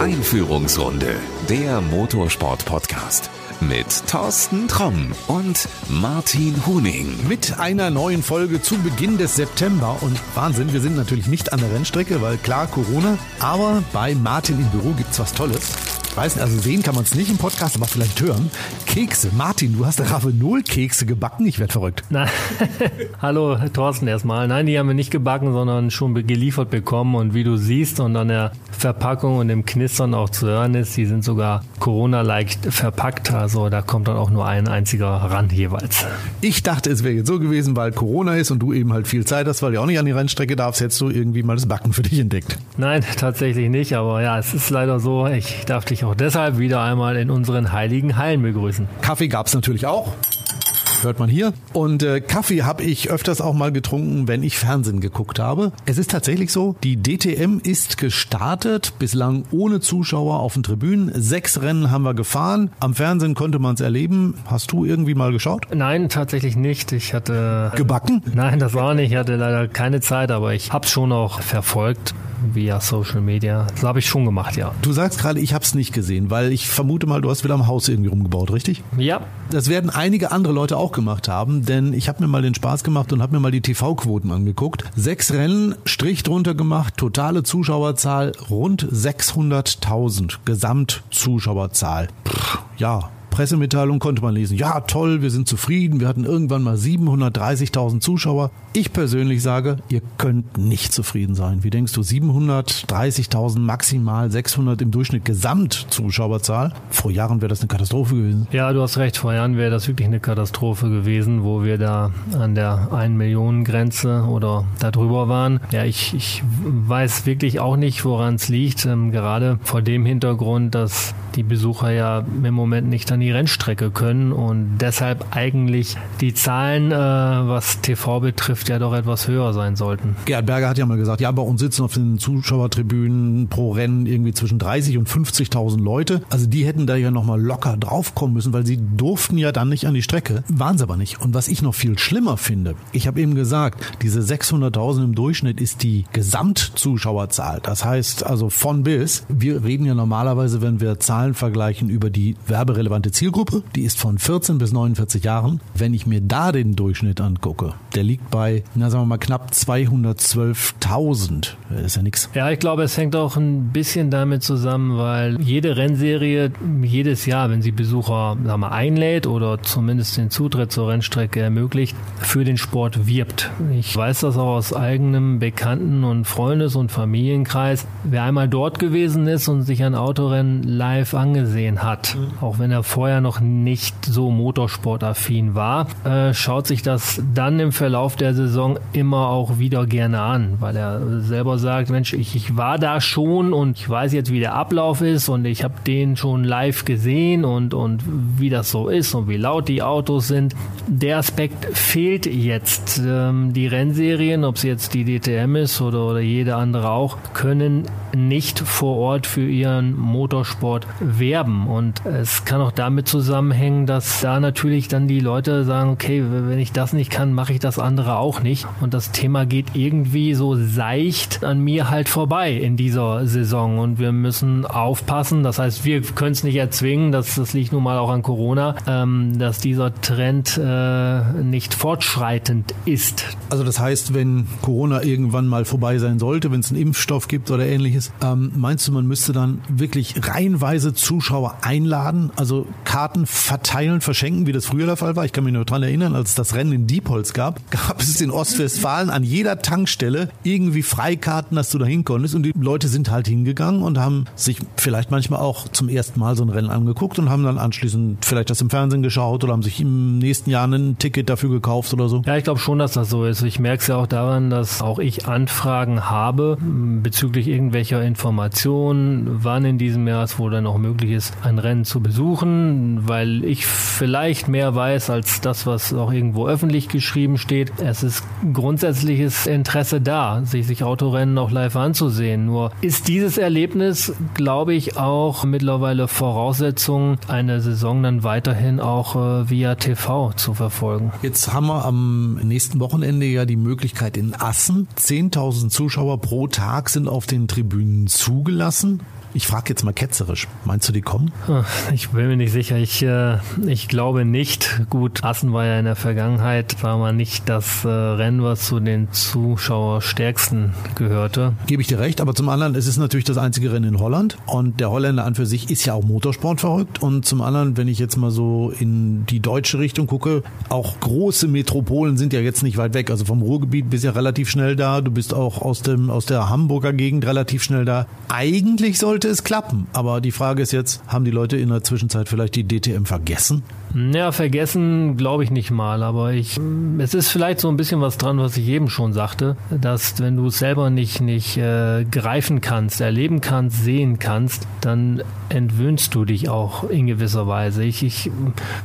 Einführungsrunde, der Motorsport-Podcast mit Thorsten Tromm und Martin Huning. Mit einer neuen Folge zu Beginn des September. Und Wahnsinn, wir sind natürlich nicht an der Rennstrecke, weil klar Corona. Aber bei Martin im Büro gibt's was Tolles. Weiß nicht, also sehen kann man es nicht im Podcast, aber vielleicht hören. Kekse. Martin, du hast Ravenol-Kekse gebacken. Ich werde verrückt. Na, Hallo, Thorsten erstmal. Nein, die haben wir nicht gebacken, sondern schon geliefert bekommen. Und wie du siehst und an der Verpackung und dem Knistern auch zu hören ist, die sind sogar Corona-like verpackt. Also da kommt dann auch nur ein einziger ran jeweils. Ich dachte, es wäre jetzt so gewesen, weil Corona ist und du eben halt viel Zeit hast, weil du auch nicht an die Rennstrecke darfst, hättest du irgendwie mal das Backen für dich entdeckt. Nein, tatsächlich nicht. Aber ja, es ist leider so. Ich darf dich auch deshalb wieder einmal in unseren heiligen Hallen begrüßen. Kaffee gab's natürlich auch. Hört man hier. Und äh, Kaffee habe ich öfters auch mal getrunken, wenn ich Fernsehen geguckt habe. Es ist tatsächlich so, die DTM ist gestartet, bislang ohne Zuschauer auf den Tribünen. Sechs Rennen haben wir gefahren. Am Fernsehen konnte man es erleben. Hast du irgendwie mal geschaut? Nein, tatsächlich nicht. Ich hatte... Gebacken? Nein, das war nicht. Ich hatte leider keine Zeit, aber ich habe es schon auch verfolgt via Social Media. Das habe ich schon gemacht, ja. Du sagst gerade, ich habe es nicht gesehen, weil ich vermute mal, du hast wieder am Haus irgendwie rumgebaut, richtig? Ja. Das werden einige andere Leute auch gemacht haben, denn ich habe mir mal den Spaß gemacht und habe mir mal die TV-Quoten angeguckt. Sechs Rennen, Strich drunter gemacht, totale Zuschauerzahl rund 600.000 Gesamtzuschauerzahl. Pff, ja, Pressemitteilung konnte man lesen, ja toll, wir sind zufrieden, wir hatten irgendwann mal 730.000 Zuschauer. Ich persönlich sage, ihr könnt nicht zufrieden sein. Wie denkst du, 730.000 maximal, 600 im Durchschnitt Gesamtzuschauerzahl? Vor Jahren wäre das eine Katastrophe gewesen. Ja, du hast recht, vor Jahren wäre das wirklich eine Katastrophe gewesen, wo wir da an der 1 Millionen Grenze oder darüber waren. Ja, ich, ich weiß wirklich auch nicht, woran es liegt, ähm, gerade vor dem Hintergrund, dass die Besucher ja im Moment nicht an die Rennstrecke können und deshalb eigentlich die Zahlen, äh, was TV betrifft, ja doch etwas höher sein sollten. Gerhard Berger hat ja mal gesagt, ja, bei uns sitzen auf den Zuschauertribünen pro Rennen irgendwie zwischen 30 und 50.000 Leute. Also die hätten da ja nochmal locker draufkommen müssen, weil sie durften ja dann nicht an die Strecke. Waren sie aber nicht. Und was ich noch viel schlimmer finde, ich habe eben gesagt, diese 600.000 im Durchschnitt ist die Gesamtzuschauerzahl. Das heißt also von bis. Wir reden ja normalerweise, wenn wir Zahlen vergleichen, über die werberelevante relevante Zielgruppe, die ist von 14 bis 49 Jahren. Wenn ich mir da den Durchschnitt angucke, der liegt bei, na sagen wir mal, knapp 212.000. Das ist ja nichts. Ja, ich glaube, es hängt auch ein bisschen damit zusammen, weil jede Rennserie jedes Jahr, wenn sie Besucher sagen wir, einlädt oder zumindest den Zutritt zur Rennstrecke ermöglicht, für den Sport wirbt. Ich weiß das auch aus eigenem Bekannten- und Freundes- und Familienkreis. Wer einmal dort gewesen ist und sich ein Autorennen live angesehen hat, mhm. auch wenn er vorher noch nicht so motorsportaffin war, äh, schaut sich das dann im Verlauf der Saison immer auch wieder gerne an, weil er selber sagt, Mensch, ich, ich war da schon und ich weiß jetzt, wie der Ablauf ist und ich habe den schon live gesehen und, und wie das so ist und wie laut die Autos sind. Der Aspekt fehlt jetzt. Ähm, die Rennserien, ob es jetzt die DTM ist oder, oder jede andere auch, können nicht vor Ort für ihren Motorsport werben und es kann auch damit zusammenhängen, dass da natürlich dann die Leute sagen, okay, wenn ich das nicht kann, mache ich das andere auch nicht. Und das Thema geht irgendwie so seicht an mir halt vorbei in dieser Saison. Und wir müssen aufpassen. Das heißt, wir können es nicht erzwingen. Das, das liegt nun mal auch an Corona, ähm, dass dieser Trend äh, nicht fortschreitend ist. Also das heißt, wenn Corona irgendwann mal vorbei sein sollte, wenn es einen Impfstoff gibt oder ähnliches, ähm, meinst du, man müsste dann wirklich reihenweise Zuschauer einladen? Also Karten verteilen, verschenken, wie das früher der Fall war. Ich kann mich nur daran erinnern, als es das Rennen in Diepholz gab, gab es in Ostwestfalen an jeder Tankstelle irgendwie Freikarten, dass du da hin konntest. Und die Leute sind halt hingegangen und haben sich vielleicht manchmal auch zum ersten Mal so ein Rennen angeguckt und haben dann anschließend vielleicht das im Fernsehen geschaut oder haben sich im nächsten Jahr ein Ticket dafür gekauft oder so. Ja, ich glaube schon, dass das so ist. Ich merke es ja auch daran, dass auch ich Anfragen habe bezüglich irgendwelcher Informationen, wann in diesem Jahr es wohl dann auch möglich ist, ein Rennen zu besuchen weil ich vielleicht mehr weiß als das, was auch irgendwo öffentlich geschrieben steht. Es ist grundsätzliches Interesse da, sich, sich Autorennen auch live anzusehen. Nur ist dieses Erlebnis, glaube ich, auch mittlerweile Voraussetzung, eine Saison dann weiterhin auch äh, via TV zu verfolgen. Jetzt haben wir am nächsten Wochenende ja die Möglichkeit in Assen. 10.000 Zuschauer pro Tag sind auf den Tribünen zugelassen. Ich frage jetzt mal ketzerisch. Meinst du, die kommen? Ich bin mir nicht sicher. Ich, äh, ich glaube nicht. Gut, Assen war ja in der Vergangenheit, war mal nicht das äh, Rennen, was zu den Zuschauerstärksten gehörte. Gebe ich dir recht, aber zum anderen, es ist natürlich das einzige Rennen in Holland und der Holländer an für sich ist ja auch Motorsport verrückt und zum anderen, wenn ich jetzt mal so in die deutsche Richtung gucke, auch große Metropolen sind ja jetzt nicht weit weg. Also vom Ruhrgebiet bist ja relativ schnell da. Du bist auch aus dem aus der Hamburger Gegend relativ schnell da. Eigentlich sollte sollte es klappen. Aber die Frage ist jetzt, haben die Leute in der Zwischenzeit vielleicht die DTM vergessen? Ja, vergessen glaube ich nicht mal, aber ich, es ist vielleicht so ein bisschen was dran, was ich eben schon sagte, dass wenn du es selber nicht, nicht äh, greifen kannst, erleben kannst, sehen kannst, dann entwöhnst du dich auch in gewisser Weise. Ich, ich,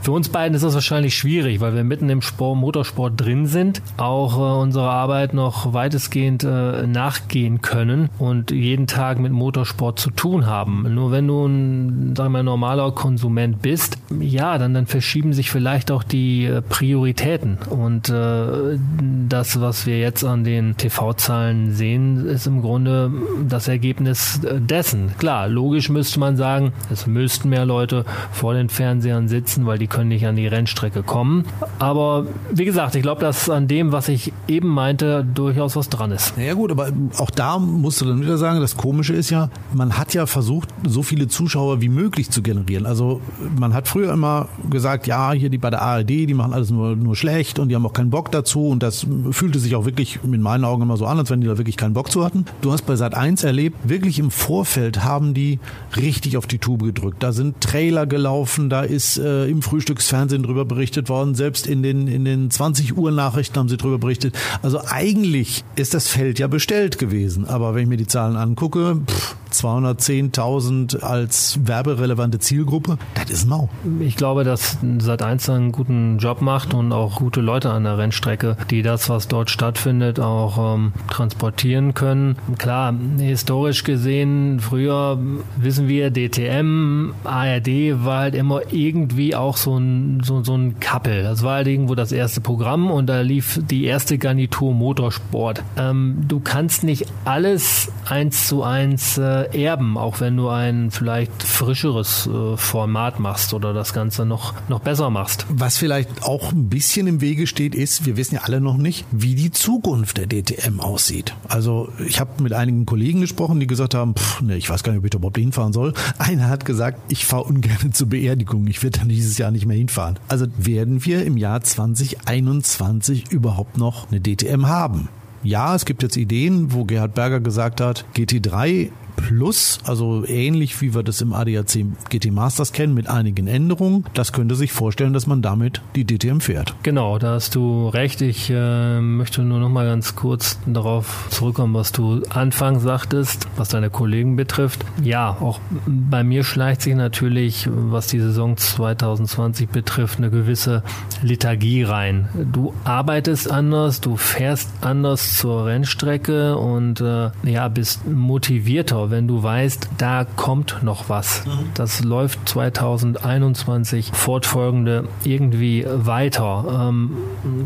für uns beiden ist das wahrscheinlich schwierig, weil wir mitten im Sport, Motorsport drin sind, auch äh, unserer Arbeit noch weitestgehend äh, nachgehen können und jeden Tag mit Motorsport zu tun haben. Nur wenn du ein, sagen wir, normaler Konsument bist, ja, dann, dann verschieben sich vielleicht auch die äh, Prioritäten. Und äh, das, was wir jetzt an den TV-Zahlen sehen, ist im Grunde das Ergebnis dessen. Klar, logisch müsste man sagen, es müssten mehr Leute vor den Fernsehern sitzen, weil die können nicht an die Rennstrecke kommen. Aber wie gesagt, ich glaube, dass an dem, was ich eben meinte, durchaus was dran ist. Ja gut, aber auch da musst du dann wieder sagen, das Komische ist ja, man hat ja versucht, so viele Zuschauer wie möglich zu generieren. Also man hat früher immer gesagt, gesagt, ja, hier die bei der ARD, die machen alles nur, nur schlecht und die haben auch keinen Bock dazu und das fühlte sich auch wirklich in meinen Augen immer so an, als wenn die da wirklich keinen Bock zu hatten. Du hast bei Sat 1 erlebt, wirklich im Vorfeld haben die richtig auf die Tube gedrückt. Da sind Trailer gelaufen, da ist äh, im Frühstücksfernsehen drüber berichtet worden, selbst in den, in den 20 Uhr Nachrichten haben sie drüber berichtet. Also eigentlich ist das Feld ja bestellt gewesen, aber wenn ich mir die Zahlen angucke, pff, 210.000 als werberelevante Zielgruppe, das ist mau. Ich glaube, dass Sat1 einen guten Job macht und auch gute Leute an der Rennstrecke, die das, was dort stattfindet, auch ähm, transportieren können. Klar, historisch gesehen, früher wissen wir, DTM, ARD war halt immer irgendwie auch so ein, so, so ein Kappel. Das war halt irgendwo das erste Programm und da lief die erste Garnitur Motorsport. Ähm, du kannst nicht alles eins zu eins äh, erben, auch wenn du ein vielleicht frischeres äh, Format machst oder das Ganze noch, noch besser machst. Was vielleicht auch ein bisschen im Wege steht, ist, wir wissen ja alle noch nicht, wie die Zukunft der DTM aussieht. Also ich habe mit einigen Kollegen gesprochen, die gesagt haben, pff, ne, ich weiß gar nicht, ob ich da überhaupt hinfahren soll. Einer hat gesagt, ich fahre ungern zur Beerdigung, ich werde dann dieses Jahr nicht mehr hinfahren. Also werden wir im Jahr 2021 überhaupt noch eine DTM haben? Ja, es gibt jetzt Ideen, wo Gerhard Berger gesagt hat, GT3 Plus, also ähnlich wie wir das im ADAC GT Masters kennen, mit einigen Änderungen. Das könnte sich vorstellen, dass man damit die DTM fährt. Genau, da hast du recht. Ich äh, möchte nur noch mal ganz kurz darauf zurückkommen, was du anfangs sagtest, was deine Kollegen betrifft. Ja, auch bei mir schleicht sich natürlich, was die Saison 2020 betrifft, eine gewisse Lethargie rein. Du arbeitest anders, du fährst anders zur Rennstrecke und äh, ja, bist motivierter wenn du weißt, da kommt noch was. Mhm. Das läuft 2021 fortfolgende irgendwie weiter. Ähm,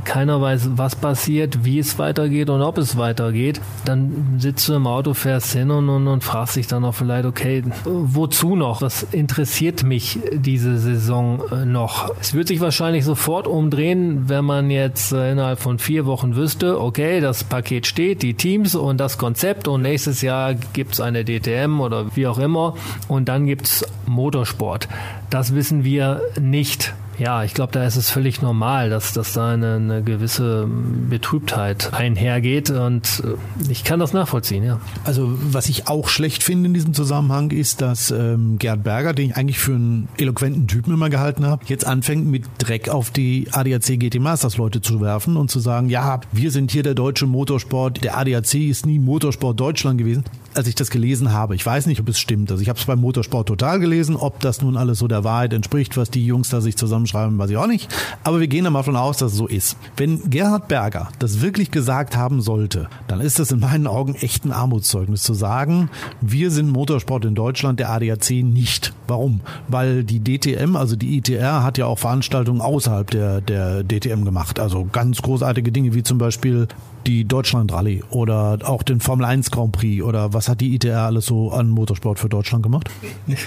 keiner weiß, was passiert, wie es weitergeht und ob es weitergeht. Dann sitzt du im Auto, fährst hin und, und, und fragst dich dann auch vielleicht, okay, wozu noch? Was interessiert mich diese Saison äh, noch? Es wird sich wahrscheinlich sofort umdrehen, wenn man jetzt äh, innerhalb von vier Wochen wüsste, okay, das Paket steht, die Teams und das Konzept und nächstes Jahr gibt es eine DTM oder wie auch immer. Und dann gibt es Motorsport. Das wissen wir nicht. Ja, ich glaube, da ist es völlig normal, dass, dass da eine, eine gewisse Betrübtheit einhergeht und äh, ich kann das nachvollziehen, ja. Also was ich auch schlecht finde in diesem Zusammenhang ist, dass ähm, Gerd Berger, den ich eigentlich für einen eloquenten Typen immer gehalten habe, jetzt anfängt mit Dreck auf die ADAC GT Masters Leute zu werfen und zu sagen, ja, wir sind hier der deutsche Motorsport, der ADAC ist nie Motorsport Deutschland gewesen als ich das gelesen habe, ich weiß nicht, ob es stimmt, also ich habe es beim Motorsport total gelesen, ob das nun alles so der Wahrheit entspricht, was die Jungs da sich zusammenschreiben, weiß ich auch nicht. Aber wir gehen da mal von aus, dass es so ist. Wenn Gerhard Berger das wirklich gesagt haben sollte, dann ist das in meinen Augen echt ein Armutszeugnis zu sagen, wir sind Motorsport in Deutschland, der ADAC nicht. Warum? Weil die DTM, also die ITR, hat ja auch Veranstaltungen außerhalb der, der DTM gemacht. Also ganz großartige Dinge wie zum Beispiel die Deutschland Rallye oder auch den Formel 1 Grand Prix oder was hat die ITR alles so an Motorsport für Deutschland gemacht?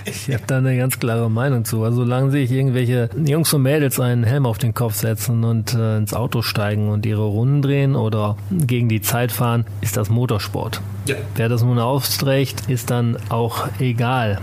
Ich habe da eine ganz klare Meinung zu. Also solange sich irgendwelche Jungs und Mädels einen Helm auf den Kopf setzen und äh, ins Auto steigen und ihre Runden drehen oder gegen die Zeit fahren, ist das Motorsport. Ja. Wer das nun austrägt, ist dann auch egal.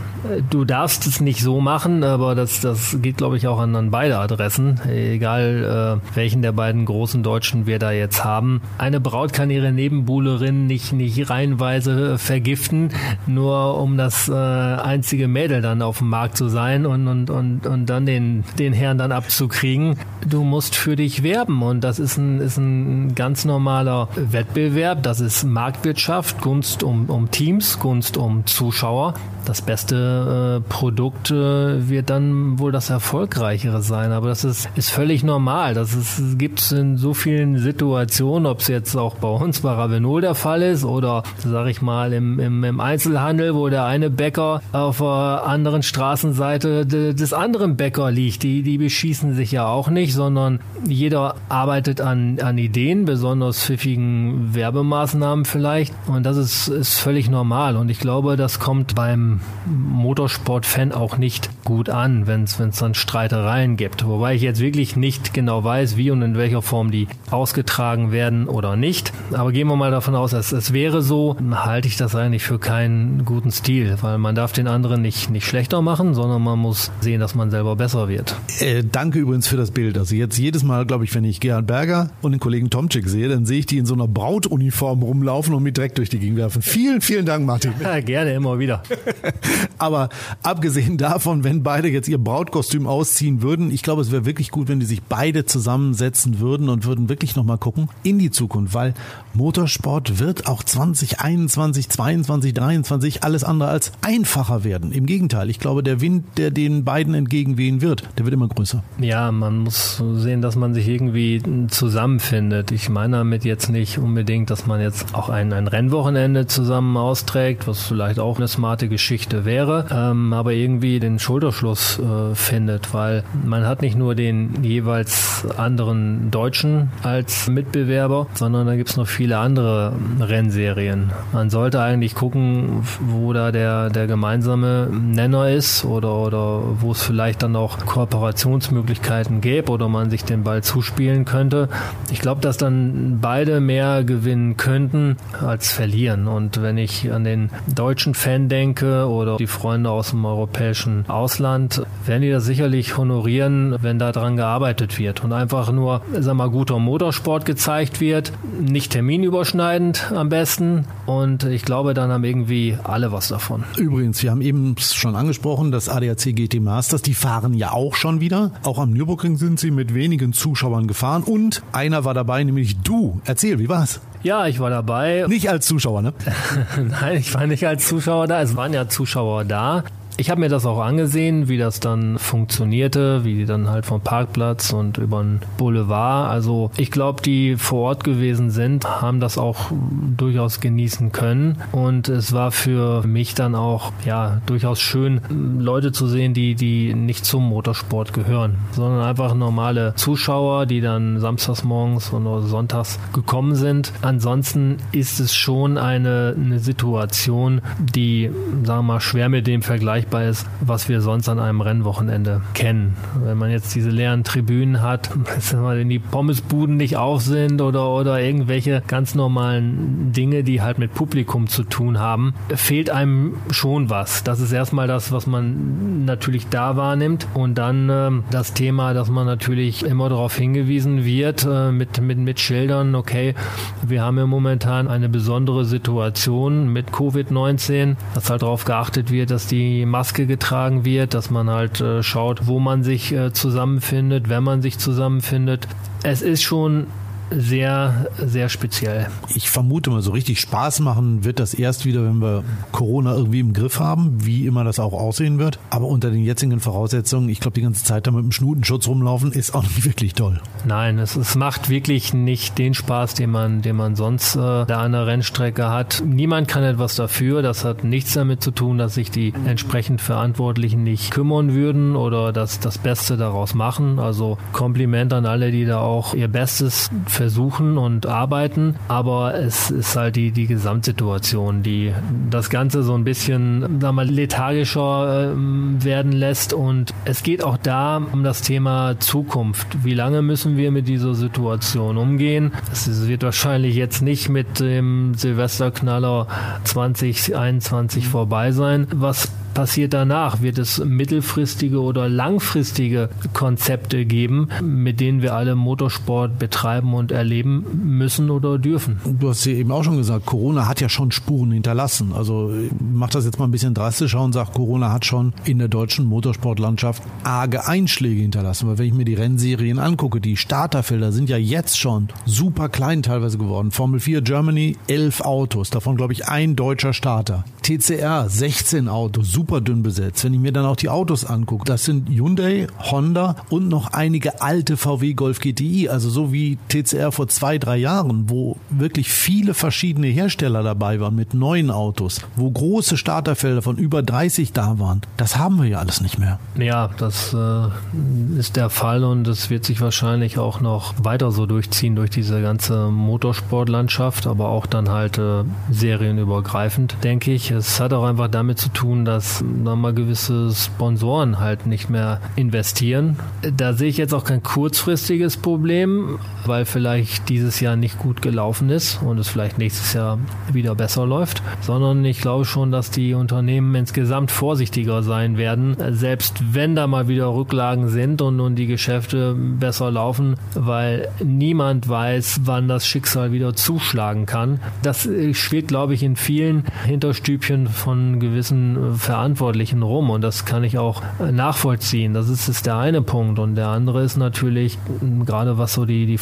Du darfst es nicht so machen, aber das, das geht, glaube ich, auch an, an beide Adressen, egal äh, welchen der beiden großen Deutschen wir da jetzt haben. Eine Braut kann ihre Nebenbuhlerin nicht, nicht reihenweise vergiften, nur um das äh, einzige Mädel dann auf dem Markt zu sein und, und, und, und dann den, den Herrn dann abzukriegen. Du musst für dich werben und das ist ein, ist ein ganz normaler Wettbewerb, das ist Marktwirtschaft, Gunst um, um Teams, Gunst um Zuschauer. Das beste äh, Produkt äh, wird dann wohl das erfolgreichere sein. Aber das ist, ist völlig normal. Das gibt es in so vielen Situationen, ob es jetzt auch bei uns bei Ravenol der Fall ist oder, sag ich mal, im, im, im Einzelhandel, wo der eine Bäcker auf der anderen Straßenseite des anderen Bäcker liegt. Die, die beschießen sich ja auch nicht, sondern jeder arbeitet an, an Ideen, besonders pfiffigen Werbemaßnahmen vielleicht. Und das ist, ist völlig normal. Und ich glaube, das kommt beim Motorsport-Fan auch nicht gut an, wenn es dann Streitereien gibt. Wobei ich jetzt wirklich nicht genau weiß, wie und in welcher Form die ausgetragen werden oder nicht. Aber gehen wir mal davon aus, dass es wäre so, halte ich das eigentlich für keinen guten Stil, weil man darf den anderen nicht, nicht schlechter machen, sondern man muss sehen, dass man selber besser wird. Äh, danke übrigens für das Bild. Also jetzt jedes Mal, glaube ich, wenn ich Gerhard Berger und den Kollegen Tomczyk sehe, dann sehe ich die in so einer Brautuniform rumlaufen und mit Dreck durch die Gegend werfen. Vielen, vielen Dank, Martin. Ja, gerne, immer wieder. Aber abgesehen davon, wenn beide jetzt ihr Brautkostüm ausziehen würden, ich glaube, es wäre wirklich gut, wenn die sich beide zusammensetzen würden und würden wirklich nochmal gucken in die Zukunft, weil Motorsport wird auch 2021, 22, 23 alles andere als einfacher werden. Im Gegenteil, ich glaube, der Wind, der den beiden entgegenwehen wird, der wird immer größer. Ja, man muss sehen, dass man sich irgendwie zusammenfindet. Ich meine damit jetzt nicht unbedingt, dass man jetzt auch ein, ein Rennwochenende zusammen austrägt, was vielleicht auch eine smarte Geschichte wäre, ähm, aber irgendwie den Schulterschluss äh, findet, weil man hat nicht nur den jeweils anderen Deutschen als Mitbewerber, sondern da gibt es noch viele andere Rennserien. Man sollte eigentlich gucken, wo da der, der gemeinsame Nenner ist oder, oder wo es vielleicht dann auch Kooperationsmöglichkeiten gäbe oder man sich den Ball zuspielen könnte. Ich glaube, dass dann beide mehr gewinnen könnten als verlieren. Und wenn ich an den deutschen Fan denke oder die Freunde aus dem europäischen Ausland, werden die das sicherlich honorieren, wenn da dran gearbeitet wird und einfach nur, sag mal, guter Motorsport gezeigt wird, nicht terminüberschneidend am besten und ich glaube, dann haben irgendwie alle was davon. Übrigens, wir haben eben schon angesprochen, das ADAC GT Masters, die fahren ja auch schon wieder. Auch am Nürburgring sind sie mit wenigen Zuschauern gefahren und einer war dabei, nämlich du. Erzähl, wie war's? Ja, ich war dabei. Nicht als Zuschauer, ne? Nein, ich war nicht als Zuschauer da. Es waren ja Zuschauer da. Ich habe mir das auch angesehen, wie das dann funktionierte, wie die dann halt vom Parkplatz und über den Boulevard. Also ich glaube, die vor Ort gewesen sind, haben das auch durchaus genießen können. Und es war für mich dann auch ja durchaus schön, Leute zu sehen, die, die nicht zum Motorsport gehören, sondern einfach normale Zuschauer, die dann samstags morgens oder sonntags gekommen sind. Ansonsten ist es schon eine, eine Situation, die, sagen wir mal, schwer mit dem Vergleich vergleichbar ist, was wir sonst an einem Rennwochenende kennen. Wenn man jetzt diese leeren Tribünen hat, wenn die Pommesbuden nicht auf sind oder, oder irgendwelche ganz normalen Dinge, die halt mit Publikum zu tun haben, fehlt einem schon was. Das ist erstmal das, was man natürlich da wahrnimmt. Und dann äh, das Thema, dass man natürlich immer darauf hingewiesen wird, äh, mit, mit, mit Schildern, okay, wir haben ja momentan eine besondere Situation mit Covid-19, dass halt darauf geachtet wird, dass die Maske getragen wird, dass man halt äh, schaut, wo man sich äh, zusammenfindet, wenn man sich zusammenfindet. Es ist schon sehr, sehr speziell. Ich vermute mal, so richtig Spaß machen wird das erst wieder, wenn wir Corona irgendwie im Griff haben, wie immer das auch aussehen wird. Aber unter den jetzigen Voraussetzungen, ich glaube, die ganze Zeit da mit dem Schnutenschutz rumlaufen, ist auch nicht wirklich toll. Nein, es, es macht wirklich nicht den Spaß, den man, den man sonst äh, da an der Rennstrecke hat. Niemand kann etwas dafür. Das hat nichts damit zu tun, dass sich die entsprechend Verantwortlichen nicht kümmern würden oder das, das Beste daraus machen. Also Kompliment an alle, die da auch ihr Bestes versuchen und arbeiten. Aber es ist halt die, die Gesamtsituation, die das Ganze so ein bisschen, sag mal, lethargischer äh, werden lässt. Und es geht auch da um das Thema Zukunft. Wie lange müssen wir mit dieser Situation umgehen? Es wird wahrscheinlich jetzt nicht mit dem Silvesterknaller 2021 vorbei sein. Was passiert danach? Wird es mittelfristige oder langfristige Konzepte geben, mit denen wir alle Motorsport betreiben und erleben müssen oder dürfen? Du hast ja eben auch schon gesagt, Corona hat ja schon Spuren hinterlassen. Also mach das jetzt mal ein bisschen drastischer und sage, Corona hat schon in der deutschen Motorsportlandschaft arge Einschläge hinterlassen. Weil wenn ich mir die Rennserien angucke, die Starterfelder sind ja jetzt schon super klein teilweise geworden. Formel 4 Germany, elf Autos, davon glaube ich ein deutscher Starter. TCR, 16 Autos, super dünn besetzt. Wenn ich mir dann auch die Autos angucke, das sind Hyundai, Honda und noch einige alte VW Golf GTI, also so wie TCR vor zwei, drei Jahren, wo wirklich viele verschiedene Hersteller dabei waren mit neuen Autos, wo große Starterfelder von über 30 da waren. Das haben wir ja alles nicht mehr. Ja, das äh, ist der Fall und es wird sich wahrscheinlich auch noch weiter so durchziehen durch diese ganze Motorsportlandschaft, aber auch dann halt äh, serienübergreifend, denke ich. Es hat auch einfach damit zu tun, dass nochmal gewisse Sponsoren halt nicht mehr investieren. Da sehe ich jetzt auch kein kurzfristiges Problem, weil vielleicht dieses Jahr nicht gut gelaufen ist und es vielleicht nächstes Jahr wieder besser läuft, sondern ich glaube schon, dass die Unternehmen insgesamt vorsichtiger sein werden, selbst wenn da mal wieder Rücklagen sind und nun die Geschäfte besser laufen, weil niemand weiß, wann das Schicksal wieder zuschlagen kann. Das schwirrt, glaube ich, in vielen Hinterstübchen von gewissen Verantwortlichen Verantwortlichen rum und das kann ich auch äh, nachvollziehen. Das ist, ist der eine Punkt und der andere ist natürlich gerade was so die, die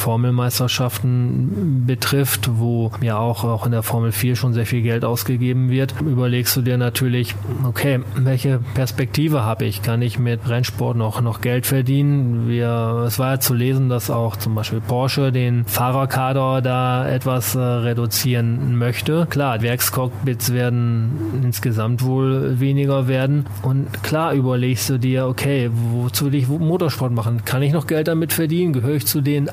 Formelmeisterschaften betrifft, wo ja auch, auch in der Formel 4 schon sehr viel Geld ausgegeben wird, überlegst du dir natürlich, okay, welche Perspektive habe ich? Kann ich mit Rennsport noch, noch Geld verdienen? Wir, es war ja zu lesen, dass auch zum Beispiel Porsche den Fahrerkader da etwas äh, reduzieren möchte. Klar, Werkscockpits werden insgesamt wohl weniger werden. Und klar überlegst du dir, okay, wozu will ich Motorsport machen? Kann ich noch Geld damit verdienen? Gehöre ich zu den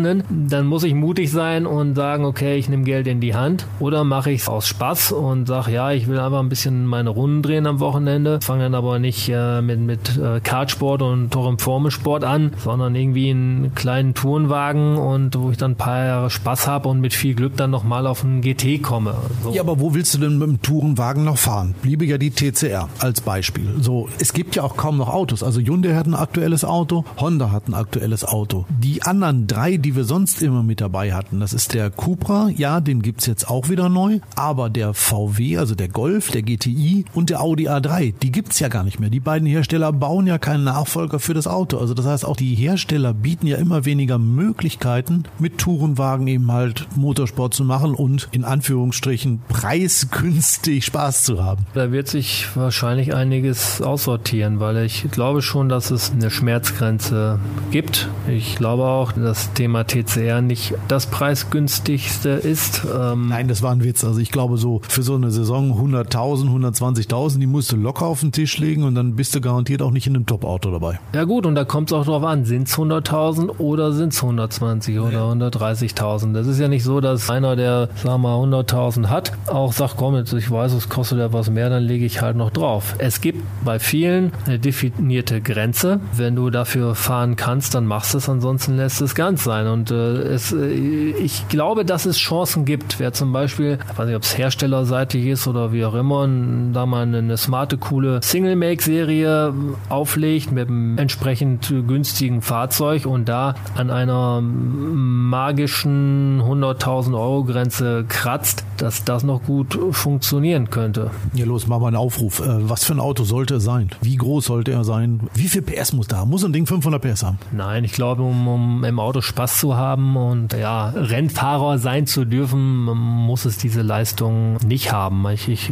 Auserlesenen? Dann muss ich mutig sein und sagen, okay, ich nehme Geld in die Hand. Oder mache ich es aus Spaß und sage, ja, ich will einfach ein bisschen meine Runden drehen am Wochenende. Fange dann aber nicht äh, mit, mit äh, Kartsport und Formelsport an, sondern irgendwie einen kleinen Tourenwagen und wo ich dann ein paar Jahre Spaß habe und mit viel Glück dann nochmal auf einen GT komme. So. Ja, aber wo willst du denn mit dem Tourenwagen noch fahren? Bliebe ja die TCR als Beispiel. So, es gibt ja auch kaum noch Autos. Also Hyundai hat ein aktuelles Auto, Honda hat ein aktuelles Auto. Die anderen drei, die wir sonst immer mit dabei hatten, das ist der Cupra, ja, den gibt's jetzt auch wieder neu, aber der VW, also der Golf, der GTI und der Audi A3, die gibt's ja gar nicht mehr. Die beiden Hersteller bauen ja keinen Nachfolger für das Auto. Also das heißt, auch die Hersteller bieten ja immer weniger Möglichkeiten, mit Tourenwagen eben halt Motorsport zu machen und in Anführungsstrichen preisgünstig Spaß zu haben. Da wird sich ich wahrscheinlich einiges aussortieren, weil ich glaube schon, dass es eine Schmerzgrenze gibt. Ich glaube auch, das Thema TCR nicht das preisgünstigste ist. Ähm Nein, das war ein Witz. Also ich glaube so für so eine Saison 100.000, 120.000, die musst du locker auf den Tisch legen und dann bist du garantiert auch nicht in einem Top-Auto dabei. Ja gut, und da kommt es auch drauf an, sind es 100.000 oder sind es 120 oder ja. 130.000. Das ist ja nicht so, dass einer, der, sagen wir mal, 100.000 hat, auch sagt, komm, jetzt, ich weiß, es kostet ja was mehr, dann lege ich halt noch drauf. Es gibt bei vielen eine definierte Grenze. Wenn du dafür fahren kannst, dann machst du es, ansonsten lässt es ganz sein. Und äh, es, äh, ich glaube, dass es Chancen gibt. Wer zum Beispiel, ich weiß nicht, ob es herstellerseitig ist oder wie auch immer, da mal eine, eine smarte, coole Single-Make-Serie auflegt mit einem entsprechend günstigen Fahrzeug und da an einer magischen 100.000 Euro Grenze kratzt, dass das noch gut funktionieren könnte. Ja, los, mach mal einen Aufruf. Äh, was für ein Auto sollte es sein? Wie groß sollte er sein? Wie viel PS muss da? Muss ein Ding 500 PS haben? Nein, ich glaube, um, um im Auto Spaß Spaß zu haben und ja, Rennfahrer sein zu dürfen, muss es diese Leistung nicht haben. Ich, ich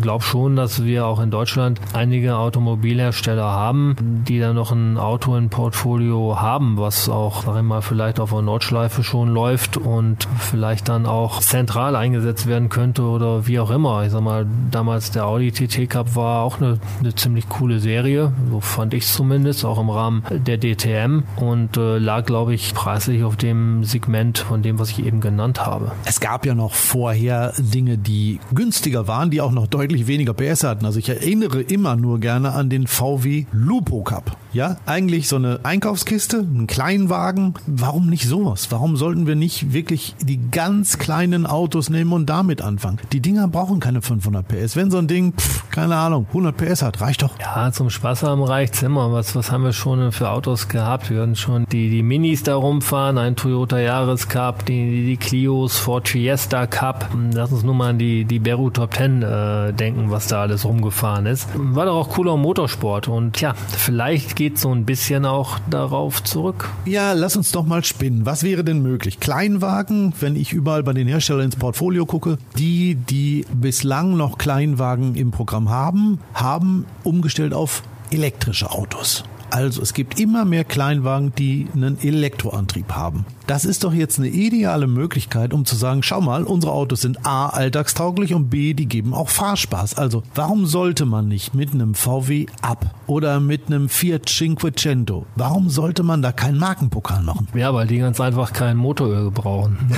glaube schon, dass wir auch in Deutschland einige Automobilhersteller haben, die da noch ein Auto im Portfolio haben, was auch, sag ich mal, vielleicht auf der Nordschleife schon läuft und vielleicht dann auch zentral eingesetzt werden könnte oder wie auch immer. Ich sag mal, damals der Audi TT Cup war auch eine, eine ziemlich coole Serie, so fand ich zumindest, auch im Rahmen der DTM und äh, lag, glaube ich, preislich auf dem Segment von dem, was ich eben genannt habe. Es gab ja noch vorher Dinge, die günstiger waren, die auch noch deutlich weniger PS hatten. Also ich erinnere immer nur gerne an den VW Lupo Cup. Ja, eigentlich so eine Einkaufskiste, einen Kleinwagen. Warum nicht sowas? Warum sollten wir nicht wirklich die ganz kleinen Autos nehmen und damit anfangen? Die Dinger brauchen keine 500 PS. Wenn so ein Ding, pff, keine Ahnung, 100 PS hat, reicht doch. Ja, zum Spaß haben reicht's immer. Was, was haben wir schon für Autos gehabt? Wir hatten schon die, die Minis da rumfahren, ein Toyota Yaris Cup, die, die Clios, Ford Fiesta Cup. Lass uns nur mal an die, die Beru Top 10 äh, denken, was da alles rumgefahren ist. War doch auch cooler Motorsport und ja, vielleicht geht so ein bisschen auch darauf zurück. Ja, lass uns doch mal spinnen. Was wäre denn möglich? Kleinwagen, wenn ich überall bei den Herstellern ins Portfolio gucke, die, die bislang noch Kleinwagen im Programm haben, haben umgestellt auf elektrische Autos. Also es gibt immer mehr Kleinwagen, die einen Elektroantrieb haben. Das ist doch jetzt eine ideale Möglichkeit, um zu sagen, schau mal, unsere Autos sind A alltagstauglich und B, die geben auch Fahrspaß. Also warum sollte man nicht mit einem VW Up oder mit einem Fiat Cinquecento, warum sollte man da keinen Markenpokal machen? Ja, weil die ganz einfach kein Motoröl brauchen.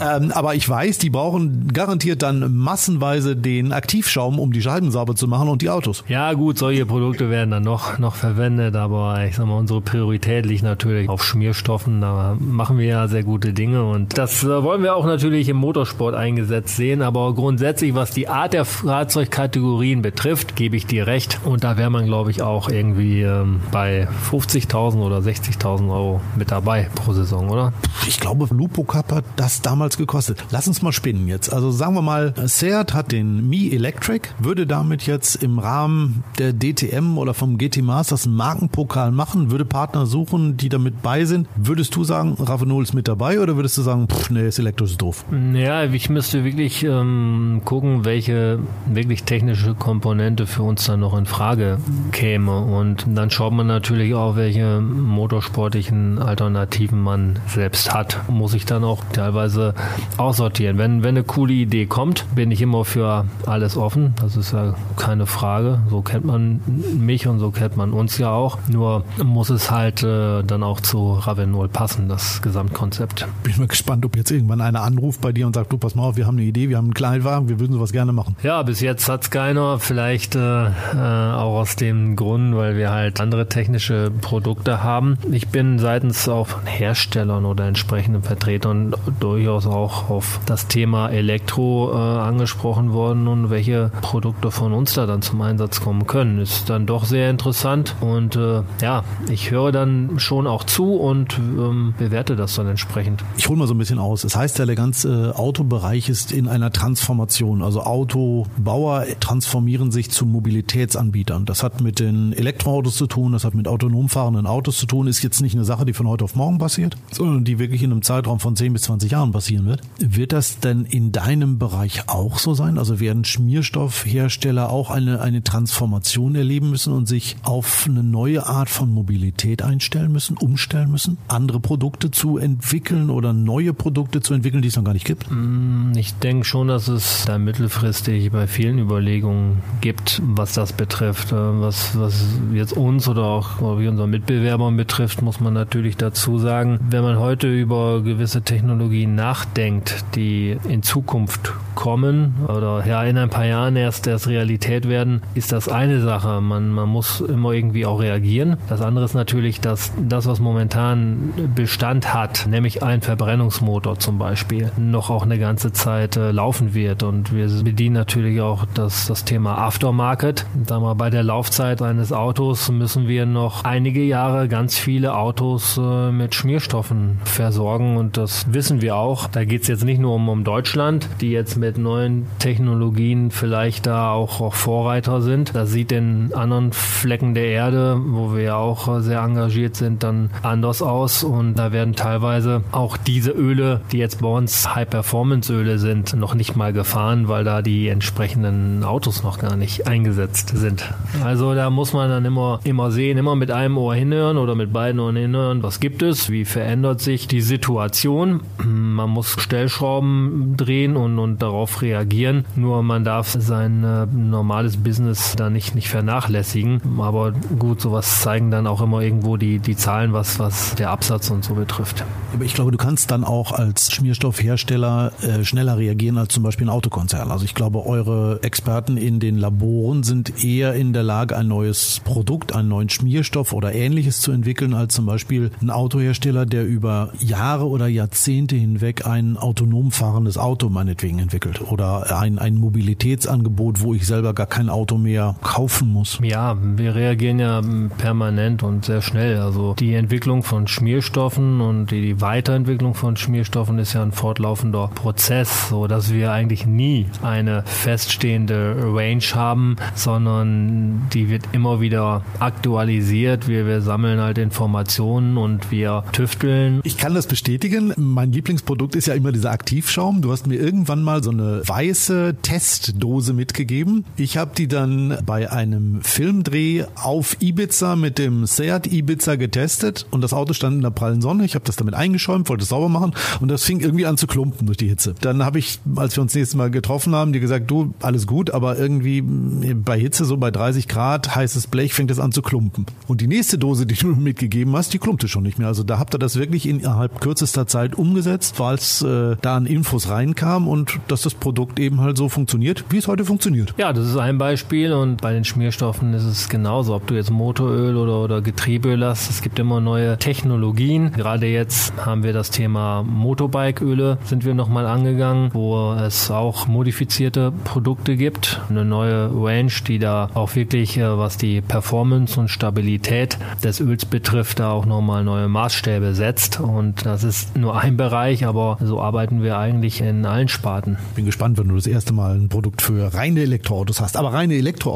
ähm, aber ich weiß, die brauchen garantiert dann massenweise den Aktivschaum, um die Scheiben sauber zu machen und die Autos. Ja gut, solche Produkte werden dann noch, noch verwendet, aber ich sag mal, unsere Priorität liegt natürlich auf Schmierstoffen. Da machen wir ja sehr gute Dinge und das äh, wollen wir auch natürlich im Motorsport eingesetzt sehen. Aber grundsätzlich, was die Art der Fahrzeugkategorien betrifft, gebe ich dir recht. Und da wäre man, glaube ich, auch irgendwie ähm, bei 50.000 oder 60.000 Euro mit dabei pro Saison, oder? Ich glaube, Lupo Cup hat das damals gekostet. Lass uns mal spinnen jetzt. Also sagen wir mal, Seat hat den Mi Electric, würde damit jetzt im Rahmen der DTM oder vom GT Masters einen Markenpokal machen, würde Partner suchen, die damit bei sind. Würdest du sagen, Ravenol ist mit dabei oder würdest du sagen, pff, nee, Selector ist doof? Ja, ich müsste wirklich ähm, gucken, welche wirklich technische Komponente für uns dann noch in Frage käme. Und dann schaut man natürlich auch, welche motorsportlichen Alternativen man selbst hat. Muss ich dann auch teilweise aussortieren. Wenn, wenn eine coole Idee kommt, bin ich immer für alles offen. Das ist ja keine Frage. So kennt man mich und so kennt man uns ja auch. Nur muss es halt äh, dann auch zu Ravenol passen, das Gesamtkonzept. Bin mal gespannt, ob jetzt irgendwann einer anruft bei dir und sagt, du pass mal auf, wir haben eine Idee, wir haben einen Kleinwagen, wir würden sowas gerne machen. Ja, bis jetzt hat es keiner. Vielleicht äh, äh, auch aus dem Grund, weil wir halt andere technische Produkte haben. Ich bin seitens auch von Herstellern oder entsprechenden Vertretern durchaus auch auf das Thema Elektro äh, angesprochen worden und welche Produkte von uns da dann zum Einsatz kommen können. Ist dann doch sehr interessant und äh, ja, ich höre dann schon auch zu und ähm, bewerte das dann entsprechend. Ich hole mal so ein bisschen aus. Es heißt ja, der ganze Autobereich ist in einer Transformation. Also Autobauer transformieren sich zu Mobilitätsanbietern. Das hat mit den Elektroautos zu tun, das hat mit autonom fahrenden Autos zu tun. Ist jetzt nicht eine Sache, die von heute auf morgen passiert, sondern die wirklich in einem Zeitraum von 10 bis 20 Jahren passieren wird. Wird das denn in deinem Bereich auch so sein? Also werden Schmierstoffhersteller auch eine, eine Transformation Transformation erleben müssen und sich auf eine neue Art von Mobilität einstellen müssen, umstellen müssen, andere Produkte zu entwickeln oder neue Produkte zu entwickeln, die es noch gar nicht gibt? Mm, ich denke schon, dass es da mittelfristig bei vielen Überlegungen gibt, was das betrifft. Äh, was, was jetzt uns oder auch unsere Mitbewerbern betrifft, muss man natürlich dazu sagen, wenn man heute über gewisse Technologien nachdenkt, die in Zukunft kommen oder ja in ein paar Jahren erst erst Realität werden, ist das das eine Sache. Man, man muss immer irgendwie auch reagieren. Das andere ist natürlich, dass das, was momentan Bestand hat, nämlich ein Verbrennungsmotor zum Beispiel, noch auch eine ganze Zeit äh, laufen wird. Und wir bedienen natürlich auch das, das Thema Aftermarket. Da mal bei der Laufzeit eines Autos müssen wir noch einige Jahre ganz viele Autos äh, mit Schmierstoffen versorgen. Und das wissen wir auch. Da geht es jetzt nicht nur um, um Deutschland, die jetzt mit neuen Technologien vielleicht da auch, auch Vorreiter sind. Das sieht in anderen Flecken der Erde, wo wir ja auch sehr engagiert engagiert sind, dann anders aus und da werden teilweise auch diese Öle, die jetzt bei uns High-Performance-Öle sind, noch nicht mal gefahren, weil da die entsprechenden Autos noch gar nicht eingesetzt sind. Also da muss man dann immer, immer sehen, immer mit einem Ohr hinhören oder mit beiden Ohren hinhören, was gibt es, wie verändert sich die Situation. Man muss Stellschrauben drehen und, und darauf reagieren. Nur man darf sein äh, normales Business da nicht, nicht vernachlässigen. Aber gut, sowas zeigen dann auch immer irgendwo die, die Zahlen, was, was der Absatz und so betrifft. Aber ich glaube, du kannst dann auch als Schmierstoffhersteller äh, schneller reagieren als zum Beispiel ein Autokonzern. Also ich glaube, eure Experten in den Laboren sind eher in der Lage, ein neues Produkt, einen neuen Schmierstoff oder ähnliches zu entwickeln, als zum Beispiel ein Autohersteller, der über Jahre oder Jahrzehnte hinweg ein autonom fahrendes Auto meinetwegen entwickelt oder ein, ein Mobilitätsangebot, wo ich selber gar kein Auto mehr kaufen muss. Ja, wir reagieren ja permanent und sehr schnell. Also die Entwicklung von Schmierstoffen und die Weiterentwicklung von Schmierstoffen ist ja ein fortlaufender Prozess, so dass wir eigentlich nie eine feststehende Range haben, sondern die wird immer wieder aktualisiert. Wir, wir sammeln halt Informationen und wir tüfteln. Ich kann das bestätigen. Mein Lieblingsprodukt ist ja immer dieser Aktivschaum. Du hast mir irgendwann mal so eine weiße Testdose mitgegeben. Ich habe die dann bei einem Filmdreh auf Ibiza mit dem Seat Ibiza getestet und das Auto stand in der prallen Sonne. Ich habe das damit eingeschäumt, wollte es sauber machen und das fing irgendwie an zu klumpen durch die Hitze. Dann habe ich, als wir uns nächstes Mal getroffen haben, dir gesagt, du, alles gut, aber irgendwie bei Hitze so bei 30 Grad, heißes Blech, fängt es an zu klumpen. Und die nächste Dose, die du mitgegeben hast, die klumpte schon nicht mehr. Also da habt ihr das wirklich innerhalb kürzester Zeit umgesetzt, falls äh, da an Infos reinkam und dass das Produkt eben halt so funktioniert, wie es heute funktioniert. Ja, das ist ein Beispiel und bei den Schmierstoffen ist es genauso. Ob du jetzt Motoröl oder, oder Getriebeöl hast, es gibt immer neue Technologien. Gerade jetzt haben wir das Thema Motorbikeöle, sind wir nochmal angegangen, wo es auch modifizierte Produkte gibt. Eine neue Range, die da auch wirklich, äh, was die Performance und Stabilität des Öls betrifft, da auch nochmal neue Maßstäbe setzt. Und das ist nur ein Bereich, aber so arbeiten wir eigentlich in allen Sparten. Bin gespannt, wenn du das erste Mal ein Produkt für reine Elektroautos hast. Aber reine Elektroautos.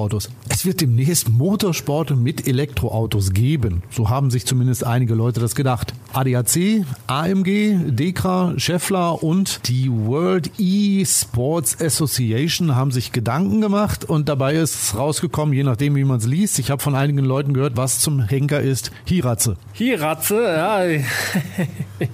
Es wird demnächst Motorsport mit Elektroautos geben. So haben sich zumindest einige Leute das gedacht. ADAC, AMG, Dekra, Scheffler und die World E-Sports Association haben sich Gedanken gemacht und dabei ist rausgekommen, je nachdem wie man es liest. Ich habe von einigen Leuten gehört, was zum Henker ist Hiratze. Hiratze, ja.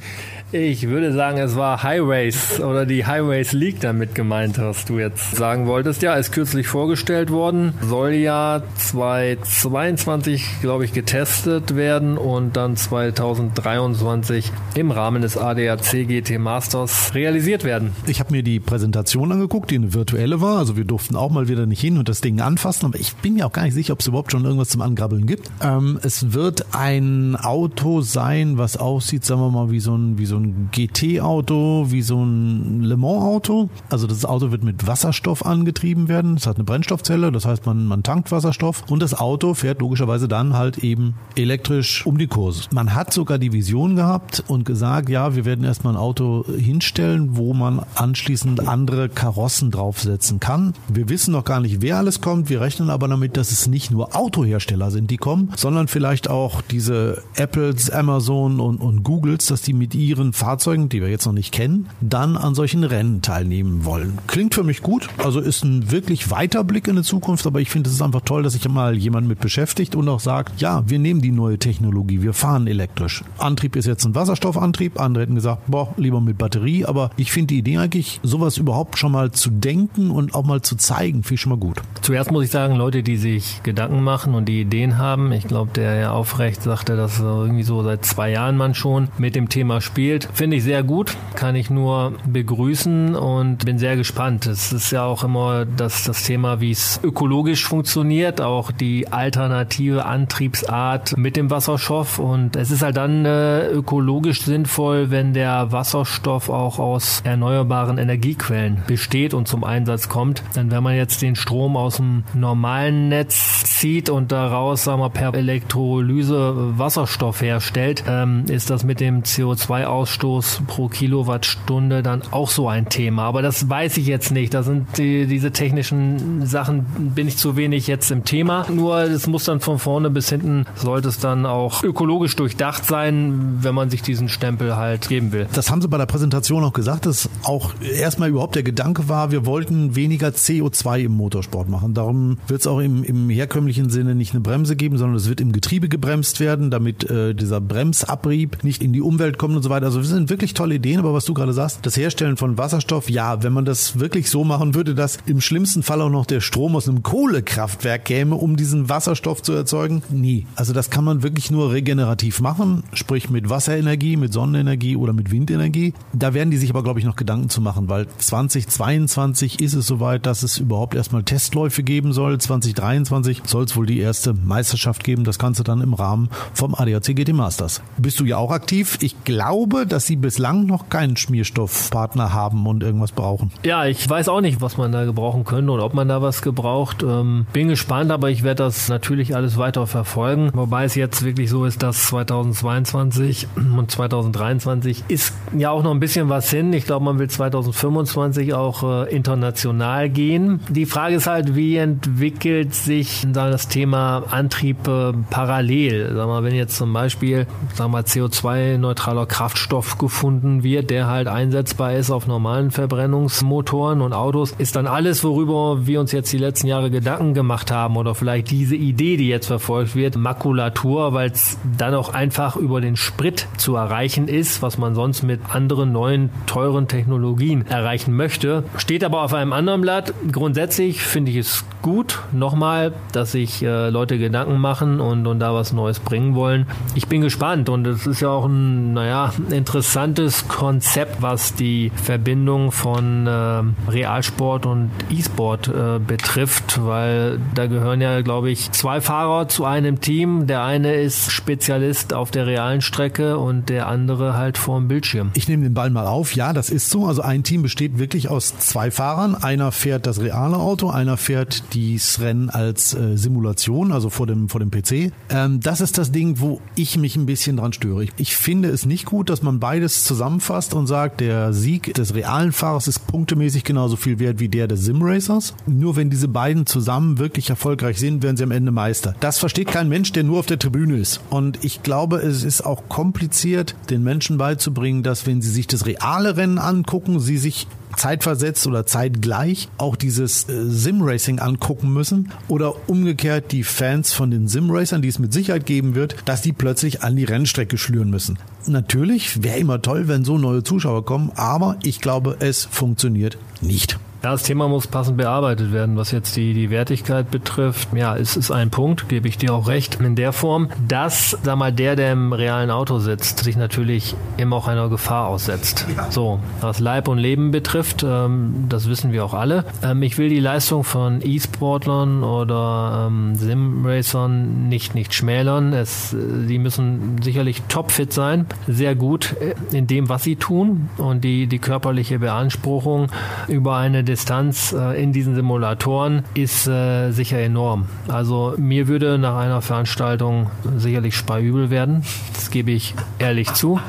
Ich würde sagen, es war Highways oder die Highways League damit gemeint, was du jetzt sagen wolltest. Ja, ist kürzlich vorgestellt worden, soll ja 2022, glaube ich, getestet werden und dann 2023 im Rahmen des ADAC GT Masters realisiert werden. Ich habe mir die Präsentation angeguckt, die eine virtuelle war. Also wir durften auch mal wieder nicht hin und das Ding anfassen, aber ich bin mir auch gar nicht sicher, ob es überhaupt schon irgendwas zum Angrabbeln gibt. Ähm, es wird ein Auto sein, was aussieht, sagen wir mal, wie so ein, wie so ein ein GT-Auto, wie so ein Le Mans-Auto. Also das Auto wird mit Wasserstoff angetrieben werden. Es hat eine Brennstoffzelle, das heißt, man, man tankt Wasserstoff und das Auto fährt logischerweise dann halt eben elektrisch um die Kurse. Man hat sogar die Vision gehabt und gesagt, ja, wir werden erstmal ein Auto hinstellen, wo man anschließend andere Karossen draufsetzen kann. Wir wissen noch gar nicht, wer alles kommt. Wir rechnen aber damit, dass es nicht nur Autohersteller sind, die kommen, sondern vielleicht auch diese Apples, Amazon und, und Googles, dass die mit ihren Fahrzeugen, die wir jetzt noch nicht kennen, dann an solchen Rennen teilnehmen wollen. Klingt für mich gut, also ist ein wirklich weiter Blick in die Zukunft, aber ich finde es ist einfach toll, dass sich mal jemand mit beschäftigt und auch sagt, ja, wir nehmen die neue Technologie, wir fahren elektrisch. Antrieb ist jetzt ein Wasserstoffantrieb, andere hätten gesagt, boah, lieber mit Batterie, aber ich finde die Idee eigentlich, sowas überhaupt schon mal zu denken und auch mal zu zeigen, ich schon mal gut. Zuerst muss ich sagen, Leute, die sich Gedanken machen und die Ideen haben, ich glaube, der Herr Aufrecht sagte, dass irgendwie so seit zwei Jahren man schon mit dem Thema spielt, Bild finde ich sehr gut, kann ich nur begrüßen und bin sehr gespannt. Es ist ja auch immer das, das Thema, wie es ökologisch funktioniert, auch die alternative Antriebsart mit dem Wasserstoff und es ist halt dann äh, ökologisch sinnvoll, wenn der Wasserstoff auch aus erneuerbaren Energiequellen besteht und zum Einsatz kommt. Denn wenn man jetzt den Strom aus dem normalen Netz zieht und daraus, sagen wir, per Elektrolyse Wasserstoff herstellt, ähm, ist das mit dem CO2-Aus CO2-Ausstoß pro Kilowattstunde dann auch so ein Thema. Aber das weiß ich jetzt nicht. Da sind die, diese technischen Sachen, bin ich zu wenig jetzt im Thema. Nur es muss dann von vorne bis hinten, sollte es dann auch ökologisch durchdacht sein, wenn man sich diesen Stempel halt geben will. Das haben Sie bei der Präsentation auch gesagt, dass auch erstmal überhaupt der Gedanke war, wir wollten weniger CO2 im Motorsport machen. Darum wird es auch im, im herkömmlichen Sinne nicht eine Bremse geben, sondern es wird im Getriebe gebremst werden, damit äh, dieser Bremsabrieb nicht in die Umwelt kommt und so weiter. Also das sind wirklich tolle Ideen, aber was du gerade sagst, das Herstellen von Wasserstoff, ja, wenn man das wirklich so machen würde, dass im schlimmsten Fall auch noch der Strom aus einem Kohlekraftwerk käme, um diesen Wasserstoff zu erzeugen, nie. Also das kann man wirklich nur regenerativ machen, sprich mit Wasserenergie, mit Sonnenenergie oder mit Windenergie. Da werden die sich aber, glaube ich, noch Gedanken zu machen, weil 2022 ist es soweit, dass es überhaupt erstmal Testläufe geben soll. 2023 soll es wohl die erste Meisterschaft geben. Das Ganze dann im Rahmen vom ADAC GT Masters. Bist du ja auch aktiv? Ich glaube, dass sie bislang noch keinen Schmierstoffpartner haben und irgendwas brauchen. Ja, ich weiß auch nicht, was man da gebrauchen könnte oder ob man da was gebraucht. Ähm, bin gespannt, aber ich werde das natürlich alles weiter verfolgen. Wobei es jetzt wirklich so ist, dass 2022 und 2023 ist ja auch noch ein bisschen was hin. Ich glaube, man will 2025 auch äh, international gehen. Die Frage ist halt, wie entwickelt sich das Thema Antrieb äh, parallel? Sag mal, wenn jetzt zum Beispiel sag mal, CO2-neutraler Kraftstoff gefunden wird, der halt einsetzbar ist auf normalen Verbrennungsmotoren und Autos, ist dann alles, worüber wir uns jetzt die letzten Jahre Gedanken gemacht haben oder vielleicht diese Idee, die jetzt verfolgt wird, Makulatur, weil es dann auch einfach über den Sprit zu erreichen ist, was man sonst mit anderen neuen, teuren Technologien erreichen möchte. Steht aber auf einem anderen Blatt. Grundsätzlich finde ich es gut, nochmal, dass sich äh, Leute Gedanken machen und, und da was Neues bringen wollen. Ich bin gespannt und es ist ja auch ein, naja, interessantes Konzept, was die Verbindung von äh, Realsport und E-Sport äh, betrifft, weil da gehören ja, glaube ich, zwei Fahrer zu einem Team. Der eine ist Spezialist auf der realen Strecke und der andere halt vor dem Bildschirm. Ich nehme den Ball mal auf. Ja, das ist so. Also ein Team besteht wirklich aus zwei Fahrern. Einer fährt das reale Auto, einer fährt dieses Rennen als äh, Simulation, also vor dem, vor dem PC. Ähm, das ist das Ding, wo ich mich ein bisschen dran störe. Ich, ich finde es nicht gut, dass man beides zusammenfasst und sagt, der Sieg des realen Fahrers ist punktemäßig genauso viel wert wie der des Simracers. Nur wenn diese beiden zusammen wirklich erfolgreich sind, werden sie am Ende Meister. Das versteht kein Mensch, der nur auf der Tribüne ist. Und ich glaube, es ist auch kompliziert, den Menschen beizubringen, dass wenn sie sich das reale Rennen angucken, sie sich zeitversetzt oder zeitgleich auch dieses äh, Sim-Racing angucken müssen oder umgekehrt die Fans von den Sim-Racern, die es mit Sicherheit geben wird, dass die plötzlich an die Rennstrecke schlüren müssen. Natürlich wäre immer toll, wenn so neue Zuschauer kommen, aber ich glaube, es funktioniert nicht. Ja, das Thema muss passend bearbeitet werden, was jetzt die, die Wertigkeit betrifft. Ja, es ist ein Punkt, gebe ich dir auch recht, in der Form, dass, sag mal, der, der im realen Auto sitzt, sich natürlich immer auch einer Gefahr aussetzt. So, was Leib und Leben betrifft, ähm, das wissen wir auch alle. Ähm, ich will die Leistung von E-Sportlern oder ähm, Sim-Racern nicht, nicht schmälern. Es, äh, die müssen sicherlich topfit sein, sehr gut äh, in dem, was sie tun und die, die körperliche Beanspruchung über eine Distanz äh, in diesen Simulatoren ist äh, sicher enorm. Also mir würde nach einer Veranstaltung sicherlich speiübel werden. Das gebe ich ehrlich zu.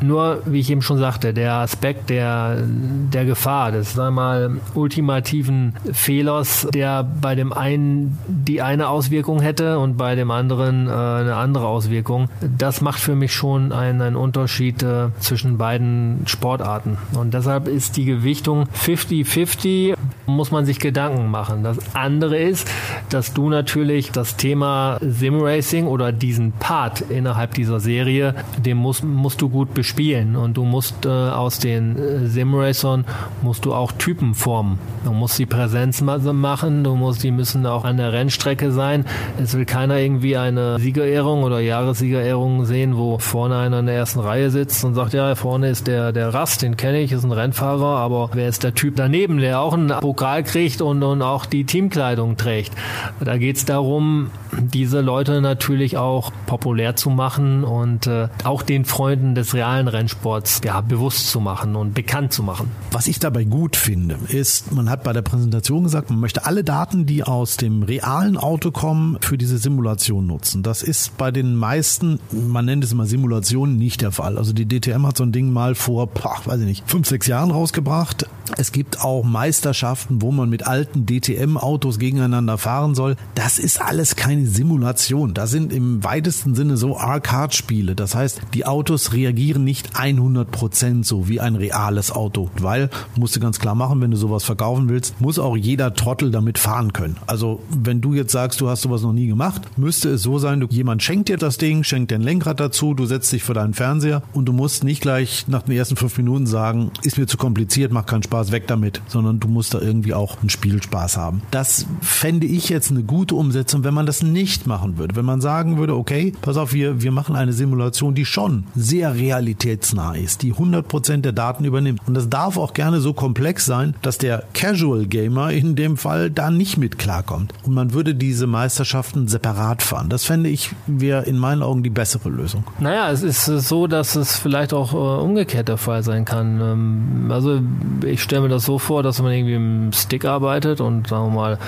Nur, wie ich eben schon sagte, der Aspekt der, der Gefahr, des einmal ultimativen Fehlers, der bei dem einen die eine Auswirkung hätte und bei dem anderen äh, eine andere Auswirkung, das macht für mich schon einen, einen Unterschied äh, zwischen beiden Sportarten. Und deshalb ist die Gewichtung 50-50 Safety muss man sich Gedanken machen. Das andere ist, dass du natürlich das Thema Simracing oder diesen Part innerhalb dieser Serie, den musst, musst du gut bespielen und du musst äh, aus den äh, Simracern musst du auch Typen formen. Du musst die Präsenz machen, du musst, die müssen auch an der Rennstrecke sein. Es will keiner irgendwie eine Siegerehrung oder Jahressiegerehrung sehen, wo vorne einer in der ersten Reihe sitzt und sagt, ja, vorne ist der, der Rast, den kenne ich, ist ein Rennfahrer, aber wer ist der Typ daneben, der auch ein Pokal Pokal kriegt und, und auch die Teamkleidung trägt. Da geht es darum, diese Leute natürlich auch populär zu machen und äh, auch den Freunden des realen Rennsports ja, bewusst zu machen und bekannt zu machen. Was ich dabei gut finde, ist, man hat bei der Präsentation gesagt, man möchte alle Daten, die aus dem realen Auto kommen, für diese Simulation nutzen. Das ist bei den meisten, man nennt es immer Simulationen, nicht der Fall. Also die DTM hat so ein Ding mal vor, boah, weiß ich nicht, fünf, sechs Jahren rausgebracht. Es gibt auch Meisterschaften, wo man mit alten DTM-Autos gegeneinander fahren soll. Das ist alles keine Simulation. Das sind im weitesten Sinne so Arcade-Spiele. Das heißt, die Autos reagieren nicht 100 Prozent so wie ein reales Auto, weil, musst du ganz klar machen, wenn du sowas verkaufen willst, muss auch jeder Trottel damit fahren können. Also, wenn du jetzt sagst, du hast sowas noch nie gemacht, müsste es so sein, du, jemand schenkt dir das Ding, schenkt dir ein Lenkrad dazu, du setzt dich vor deinen Fernseher und du musst nicht gleich nach den ersten fünf Minuten sagen, ist mir zu kompliziert, macht keinen Spaß, weg damit, sondern du musst da irgendwie auch einen Spielspaß haben. Das fände ich jetzt eine gute Umsetzung, wenn man das nicht machen würde. Wenn man sagen würde, okay, pass auf, wir, wir machen eine Simulation, die schon sehr realitätsnah ist, die 100% der Daten übernimmt. Und das darf auch gerne so komplex sein, dass der Casual Gamer in dem Fall da nicht mit klarkommt. Und man würde diese Meisterschaften separat fahren. Das fände ich, wäre in meinen Augen die bessere Lösung. Naja, es ist so, dass es vielleicht auch äh, umgekehrt der Fall sein kann. Ähm, also ich stelle mir das so vor, dass man irgendwie im Stick arbeitet und sagen wir mal,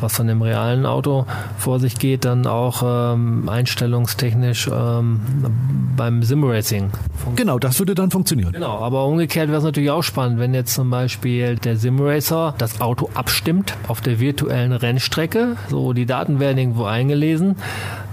was dann im realen Auto vor sich geht, dann auch ähm, einstellungstechnisch ähm, beim Simracing. Genau, das würde dann funktionieren. Genau, aber umgekehrt wäre es natürlich auch spannend, wenn jetzt zum Beispiel der Simracer das Auto abstimmt auf der virtuellen Rennstrecke, so die Daten werden irgendwo eingelesen,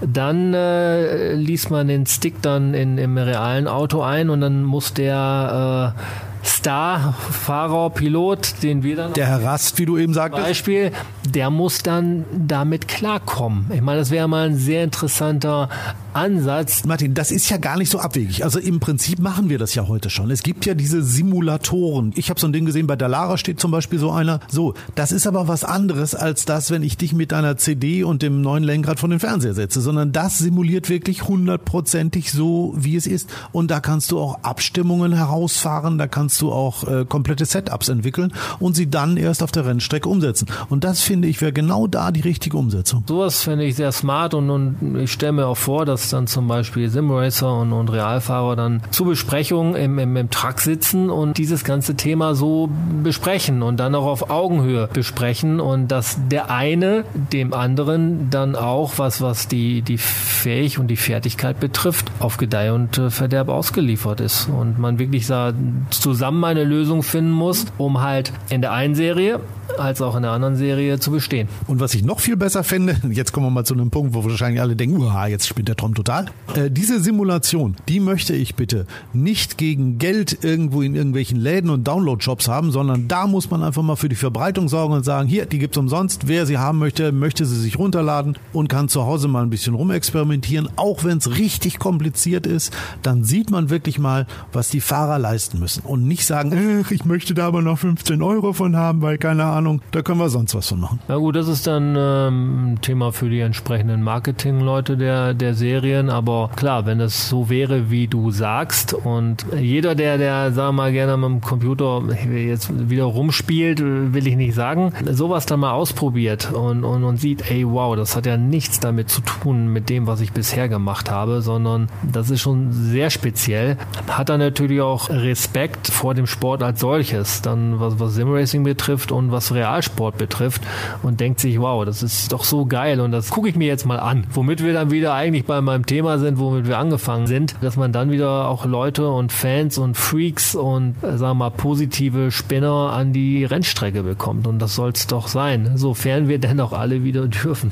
dann äh, liest man den Stick dann in, im realen Auto ein und dann muss der äh, Star-Fahrer, Pilot, den wir dann. Der Herr Rast, wie du eben sagtest. Beispiel, der muss dann damit klarkommen. Ich meine, das wäre mal ein sehr interessanter Ansatz. Martin, das ist ja gar nicht so abwegig. Also im Prinzip machen wir das ja heute schon. Es gibt ja diese Simulatoren. Ich habe so ein Ding gesehen, bei Dalara steht zum Beispiel so einer. So, das ist aber was anderes als das, wenn ich dich mit deiner CD und dem neuen Lenkrad von den Fernseher setze, sondern das simuliert wirklich hundertprozentig so, wie es ist. Und da kannst du auch Abstimmungen herausfahren, da kannst du auch äh, komplette Setups entwickeln und sie dann erst auf der Rennstrecke umsetzen. Und das finde ich wäre genau da die richtige Umsetzung. Sowas finde ich sehr smart und, und ich stelle mir auch vor, dass dann zum Beispiel Simracer und, und Realfahrer dann zur Besprechung im, im, im Truck sitzen und dieses ganze Thema so besprechen und dann auch auf Augenhöhe besprechen und dass der eine dem anderen dann auch was, was die, die Fähig und die Fertigkeit betrifft, auf Gedeih und äh, Verderb ausgeliefert ist und man wirklich da zusammen eine Lösung finden muss, um halt in der einen Serie als auch in der anderen Serie zu bestehen. Und was ich noch viel besser finde, jetzt kommen wir mal zu einem Punkt, wo wahrscheinlich alle denken, uha, jetzt spielt der Tom total. Äh, diese Simulation, die möchte ich bitte nicht gegen Geld irgendwo in irgendwelchen Läden und Download-Shops haben, sondern da muss man einfach mal für die Verbreitung sorgen und sagen, hier, die gibt's umsonst. Wer sie haben möchte, möchte sie sich runterladen und kann zu Hause mal ein bisschen rumexperimentieren. Auch wenn es richtig kompliziert ist, dann sieht man wirklich mal, was die Fahrer leisten müssen. Und nicht sagen, ich möchte da aber noch 15 Euro von haben, weil keine Ahnung, da können wir sonst was von machen. Na gut, das ist dann ähm, Thema für die entsprechenden Marketingleute der, der Serien. Aber klar, wenn es so wäre, wie du sagst und jeder, der, der, sagen wir mal, gerne mit dem Computer jetzt wieder rumspielt, will ich nicht sagen, sowas dann mal ausprobiert und, und, und sieht, ey, wow, das hat ja nichts damit zu tun mit dem, was ich bisher gemacht habe, sondern das ist schon sehr speziell. Hat dann natürlich auch Respekt vor dem Sport als solches, dann was, was Simracing betrifft und was Realsport betrifft und denkt sich, wow, das ist doch so geil und das gucke ich mir jetzt mal an. Womit wir dann wieder eigentlich bei meinem Thema sind, womit wir angefangen sind, dass man dann wieder auch Leute und Fans und Freaks und äh, sagen wir mal positive Spinner an die Rennstrecke bekommt und das soll es doch sein, sofern wir denn auch alle wieder dürfen.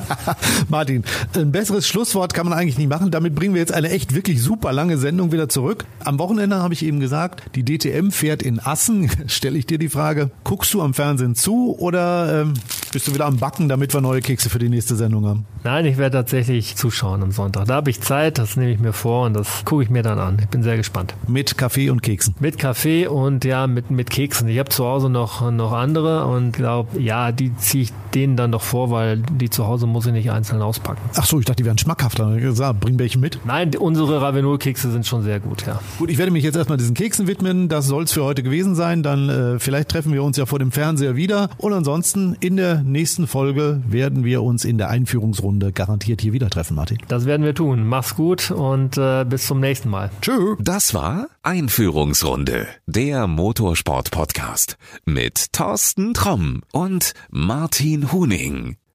Martin, ein besseres Schlusswort kann man eigentlich nicht machen. Damit bringen wir jetzt eine echt wirklich super lange Sendung wieder zurück. Am Wochenende habe ich eben gesagt, die DTM fährt in Assen. Stelle ich dir die Frage, guckst du am Fernsehen zu oder ähm, bist du wieder am Backen, damit wir neue Kekse für die nächste Sendung haben? Nein, ich werde tatsächlich zuschauen am Sonntag. Da habe ich Zeit, das nehme ich mir vor und das gucke ich mir dann an. Ich bin sehr gespannt. Mit Kaffee und Keksen. Mit Kaffee und ja, mit, mit Keksen. Ich habe zu Hause noch, noch andere und glaube, ja, die ziehe ich denen dann doch vor, weil die zu Hause muss ich nicht einzeln auspacken. Ach so, ich dachte, die wären schmackhafter. Gesagt, bring welche mit. Nein, unsere Ravenol-Kekse sind schon sehr gut, ja. Gut, ich werde mich jetzt erstmal diesen Keksen widmen. Das soll es für heute gewesen sein. Dann äh, vielleicht treffen wir uns ja vor dem Fernseher wieder. Und ansonsten in der nächsten Folge werden wir uns in der Einführungsrunde garantiert hier wieder treffen, Martin. Das werden wir tun. Mach's gut und äh, bis zum nächsten Mal. Tschö. Das war Einführungsrunde, der Motorsport-Podcast mit Thorsten Tromm und Martin Huning.